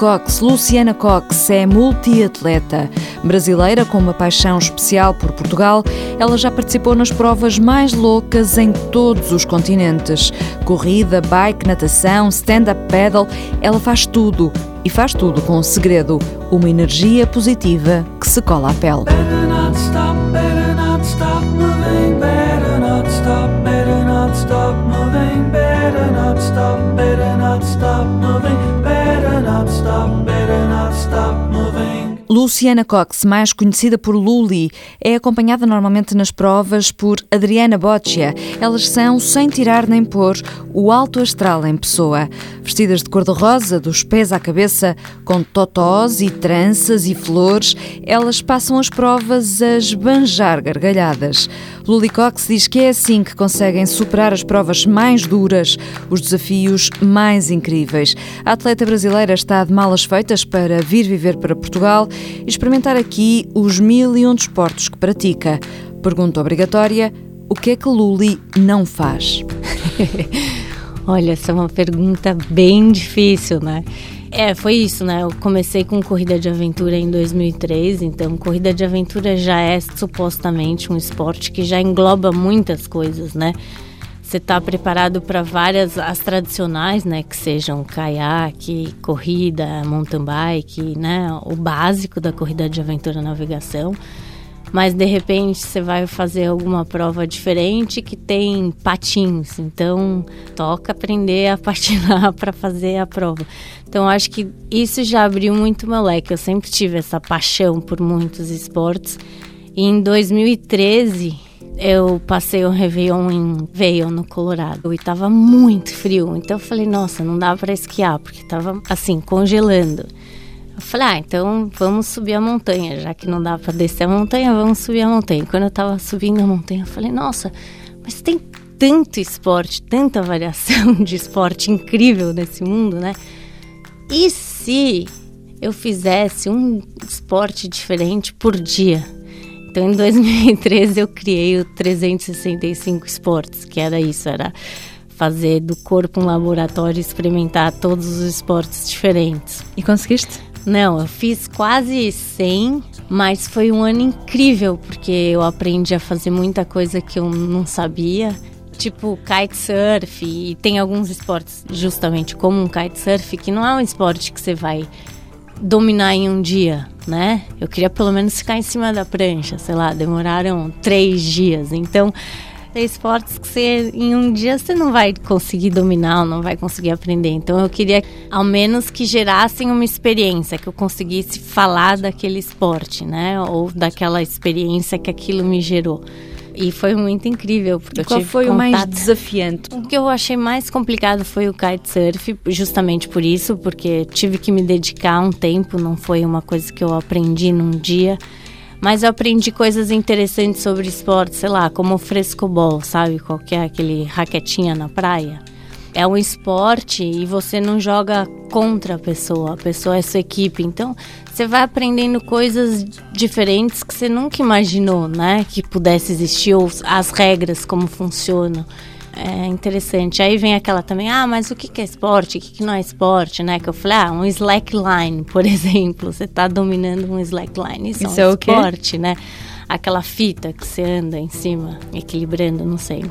Cox, Luciana Cox, é multiatleta. Brasileira com uma paixão especial por Portugal, ela já participou nas provas mais loucas em todos os continentes. Corrida, bike, natação, stand-up paddle, ela faz tudo. E faz tudo com um segredo, uma energia positiva que se cola à pele. not stop, better not stop. Luciana Cox, mais conhecida por Luli, é acompanhada normalmente nas provas por Adriana Boccia. Elas são, sem tirar nem pôr, o alto astral em pessoa. Vestidas de cor-de-rosa, dos pés à cabeça, com totós e tranças e flores, elas passam as provas a esbanjar gargalhadas. Luli Cox diz que é assim que conseguem superar as provas mais duras, os desafios mais incríveis. A atleta brasileira está de malas feitas para vir viver para Portugal experimentar aqui os mil e um desportos que pratica. Pergunta obrigatória: o que é que Luli não faz? Olha, essa é uma pergunta bem difícil, né? É, foi isso, né? Eu comecei com corrida de aventura em 2003, então corrida de aventura já é supostamente um esporte que já engloba muitas coisas, né? Você está preparado para várias, as tradicionais, né? Que sejam caiaque, corrida, mountain bike, né? O básico da corrida de aventura navegação. Mas de repente você vai fazer alguma prova diferente que tem patins, então toca aprender a patinar para fazer a prova. Então acho que isso já abriu muito meu leque. Eu sempre tive essa paixão por muitos esportes. E em 2013 eu passei o Réveillon em Vail, no Colorado. E tava muito frio. Então eu falei, nossa, não dá para esquiar, porque tava assim, congelando. Eu falei, ah, então vamos subir a montanha. Já que não dá para descer a montanha, vamos subir a montanha. Quando eu tava subindo a montanha, eu falei, nossa, mas tem tanto esporte, tanta variação de esporte incrível nesse mundo, né? E se eu fizesse um esporte diferente por dia? Então, em 2013, eu criei o 365 Esportes, que era isso, era fazer do corpo um laboratório e experimentar todos os esportes diferentes. E conseguiste? Não, eu fiz quase 100, mas foi um ano incrível, porque eu aprendi a fazer muita coisa que eu não sabia tipo kitesurf e tem alguns esportes justamente como um kitesurf que não é um esporte que você vai dominar em um dia, né? Eu queria pelo menos ficar em cima da prancha, sei lá, demoraram três dias. Então, tem esportes que você, em um dia você não vai conseguir dominar, não vai conseguir aprender. Então, eu queria ao menos que gerassem uma experiência, que eu conseguisse falar daquele esporte, né? Ou daquela experiência que aquilo me gerou. E foi muito incrível. Porque qual foi contato. o mais desafiante? O que eu achei mais complicado foi o kitesurf, justamente por isso, porque tive que me dedicar um tempo, não foi uma coisa que eu aprendi num dia. Mas eu aprendi coisas interessantes sobre esporte, sei lá, como o frescobol, sabe? Qual que é aquele raquetinha na praia é um esporte e você não joga contra a pessoa, a pessoa é sua equipe. Então, você vai aprendendo coisas diferentes que você nunca imaginou, né? Que pudesse existir, ou as regras, como funcionam. É interessante. Aí vem aquela também, ah, mas o que é esporte? O que não é esporte, né? Que eu falei, ah, um slackline, por exemplo. Você está dominando um slackline. Isso, Isso é um é esporte, né? Aquela fita que você anda em cima, equilibrando, não sei.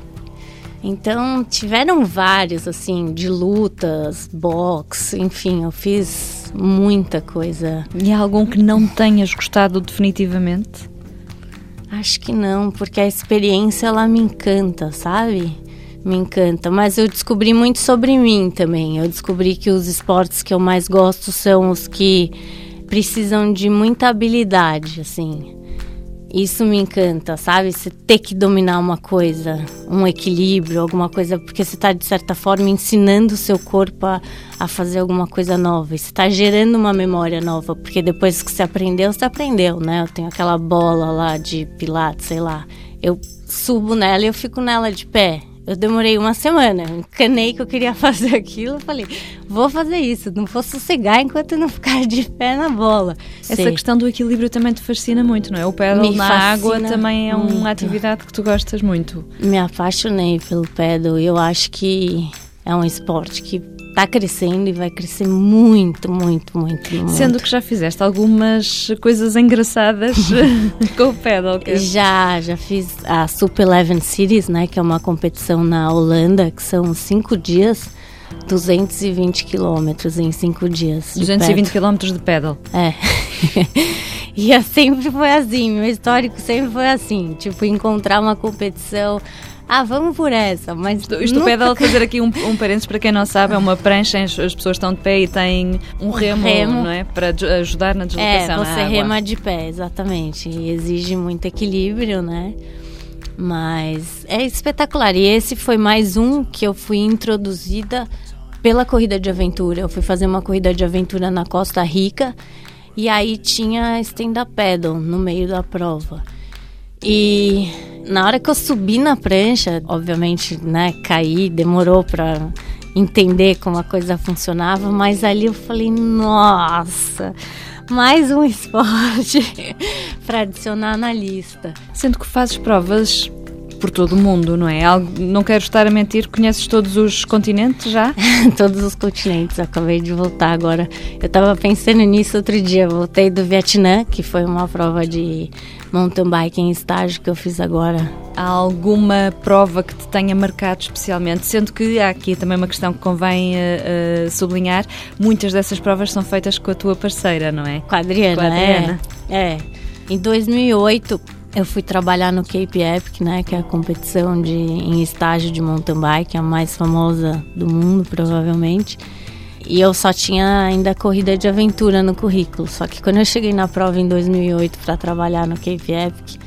Então, tiveram vários, assim, de lutas, boxe, enfim, eu fiz muita coisa. E há algum que não tenhas gostado definitivamente? Acho que não, porque a experiência ela me encanta, sabe? Me encanta, mas eu descobri muito sobre mim também. Eu descobri que os esportes que eu mais gosto são os que precisam de muita habilidade, assim. Isso me encanta, sabe? Você ter que dominar uma coisa, um equilíbrio, alguma coisa, porque você está, de certa forma, ensinando o seu corpo a, a fazer alguma coisa nova. E você está gerando uma memória nova, porque depois que você aprendeu, você aprendeu, né? Eu tenho aquela bola lá de pilates, sei lá. Eu subo nela e eu fico nela de pé. Eu demorei uma semana, encanei que eu queria fazer aquilo, falei, vou fazer isso, não vou sossegar enquanto não ficar de pé na bola. Essa Sei. questão do equilíbrio também te fascina muito, não é? O pedal na água também é muito. uma atividade que tu gostas muito. Me apaixonei pelo pedal eu acho que é um esporte que está crescendo e vai crescer muito, muito, muito, muito. Sendo que já fizeste algumas coisas engraçadas com o pedal. Já, já fiz a Super Eleven Cities, né, que é uma competição na Holanda, que são cinco dias, 220 quilômetros em cinco dias. 220 quilômetros de pedal. É. e sempre foi assim, meu histórico sempre foi assim, tipo, encontrar uma competição ah, vamos por essa. Mas isto, isto nunca... pedal, fazer aqui um, um parênteses para quem não sabe, é uma prancha, as pessoas estão de pé e têm um remo, remo. não é? Para ajudar na deslocação. É, você rema de pé, exatamente. E exige muito equilíbrio, né? Mas é espetacular. E esse foi mais um que eu fui introduzida pela corrida de aventura. Eu fui fazer uma corrida de aventura na Costa Rica e aí tinha stand-up paddle no meio da prova. E na hora que eu subi na prancha, obviamente, né, caí, demorou para entender como a coisa funcionava, mas ali eu falei, nossa, mais um esporte para adicionar na lista. Sendo que fazes provas por todo o mundo, não é? Algo, não quero estar a mentir, conheces todos os continentes já? todos os continentes, acabei de voltar agora. Eu estava pensando nisso outro dia, voltei do Vietnã, que foi uma prova de mountain bike em estágio que eu fiz agora. Há alguma prova que te tenha marcado especialmente? Sendo que há aqui também uma questão que convém uh, uh, sublinhar, muitas dessas provas são feitas com a tua parceira, não é? Com a Adriana, com a Adriana. É. é. Em 2008, eu fui trabalhar no Cape Epic, né, que é a competição de, em estágio de mountain bike, a mais famosa do mundo, provavelmente. E eu só tinha ainda corrida de aventura no currículo. Só que quando eu cheguei na prova em 2008 para trabalhar no Cape Epic,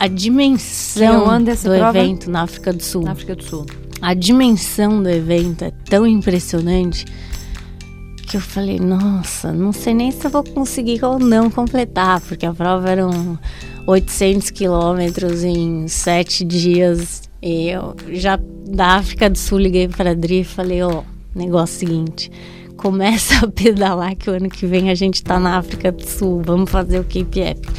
a dimensão do evento na África do Sul. Na África do Sul. A dimensão do evento é tão impressionante que eu falei, nossa, não sei nem se eu vou conseguir ou não completar, porque a prova eram 800 quilômetros em sete dias. E eu já da África do Sul liguei para a Adri e falei, ó, oh, negócio seguinte, começa a pedalar que o ano que vem a gente está na África do Sul, vamos fazer o Cape Epic.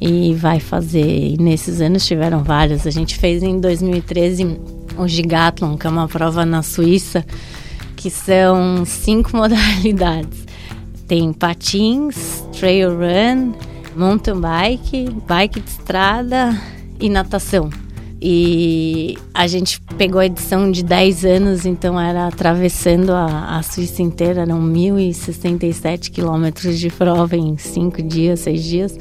E vai fazer. E nesses anos tiveram várias. A gente fez em 2013 o Gigathlon, que é uma prova na Suíça, que são cinco modalidades. Tem patins, trail run, mountain bike, bike de estrada e natação. E a gente pegou a edição de 10 anos, então era atravessando a, a Suíça inteira, eram 1.067 quilômetros de prova em 5 dias, 6 dias.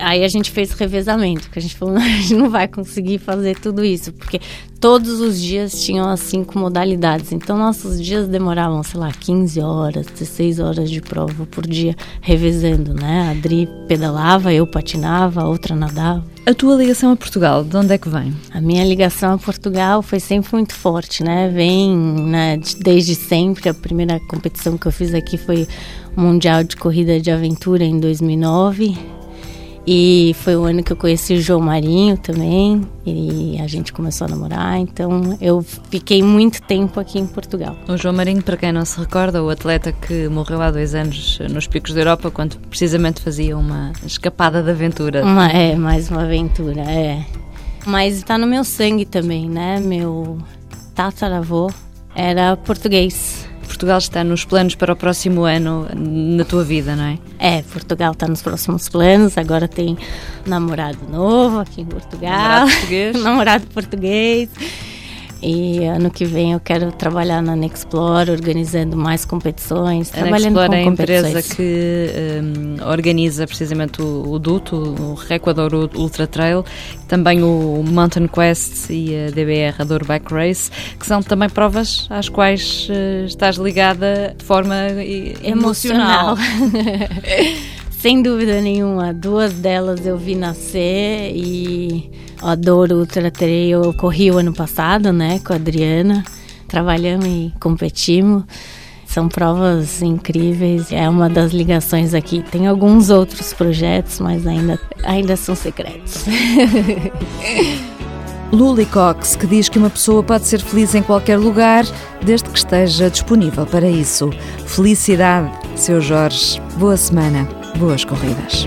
Aí a gente fez revezamento, porque a gente falou, a gente não vai conseguir fazer tudo isso, porque todos os dias tinham as cinco modalidades. Então nossos dias demoravam, sei lá, 15 horas, 16 horas de prova por dia, revezando, né? A Adri pedalava, eu patinava, a outra nadava. A tua ligação a Portugal, de onde é que vem? A minha ligação a Portugal foi sempre muito forte, né? Vem né, desde sempre. A primeira competição que eu fiz aqui foi o Mundial de Corrida de Aventura em 2009 e foi o ano que eu conheci o João Marinho também. E a gente começou a namorar. Então eu fiquei muito tempo aqui em Portugal. O João Marinho, para quem não se recorda, o atleta que morreu há dois anos nos Picos da Europa, quando precisamente fazia uma escapada de aventura. Uma, é, mais uma aventura, é. Mas está no meu sangue também, né? Meu tataravô era português. Portugal está nos planos para o próximo ano na tua vida, não é? É, Portugal está nos próximos planos. Agora tem namorado novo aqui em Portugal. Namorado português. namorado português. E ano que vem eu quero trabalhar na Nexplore, organizando mais competições, a trabalhando Nexplore com é a empresa que um, organiza precisamente o, o DUT, o Recuador Ultra Trail, também o Mountain Quest e a DBR, a Dor Bike Race, que são também provas às quais uh, estás ligada de forma emocional. emocional. Sem dúvida nenhuma, duas delas eu vi nascer e adoro Ultra Trail. Eu corri o ano passado, né, com a Adriana. Trabalhamos e competimos. São provas incríveis, é uma das ligações aqui. Tem alguns outros projetos, mas ainda, ainda são secretos. Luli Cox, que diz que uma pessoa pode ser feliz em qualquer lugar, desde que esteja disponível para isso. Felicidade, seu Jorge. Boa semana. Boas corridas.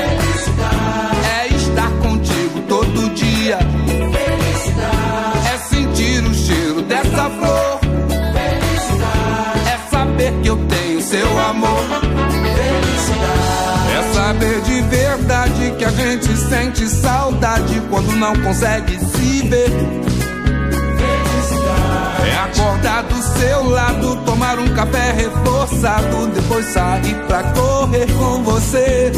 Gente sente saudade quando não consegue se ver. É acordar do seu lado, tomar um café reforçado, depois sair pra correr com você.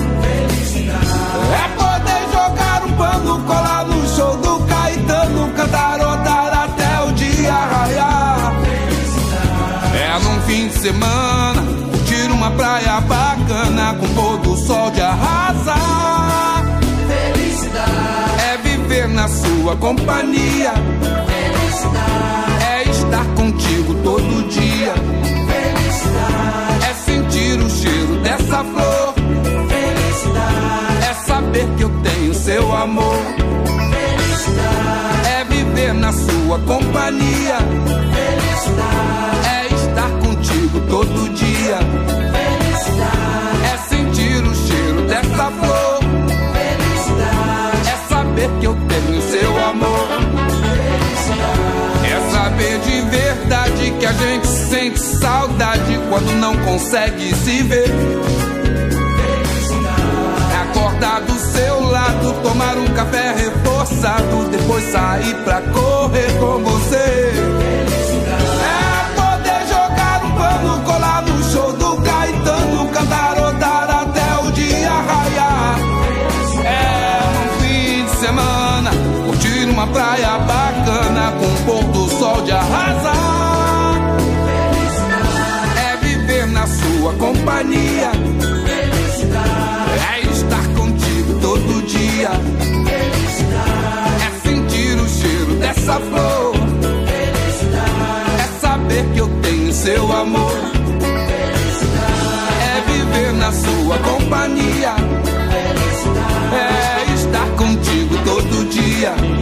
É poder jogar um pano, colar no show do Caetano, cantarotar até o dia raiar. É num fim de semana, curtir uma praia bacana com pôr do sol de arrasar. Sua companhia. Quando não consegue se ver. É acordar do seu lado, tomar um café reforçado, depois sair pra correr com você. seu amor. É viver na sua companhia. É estar contigo todo dia.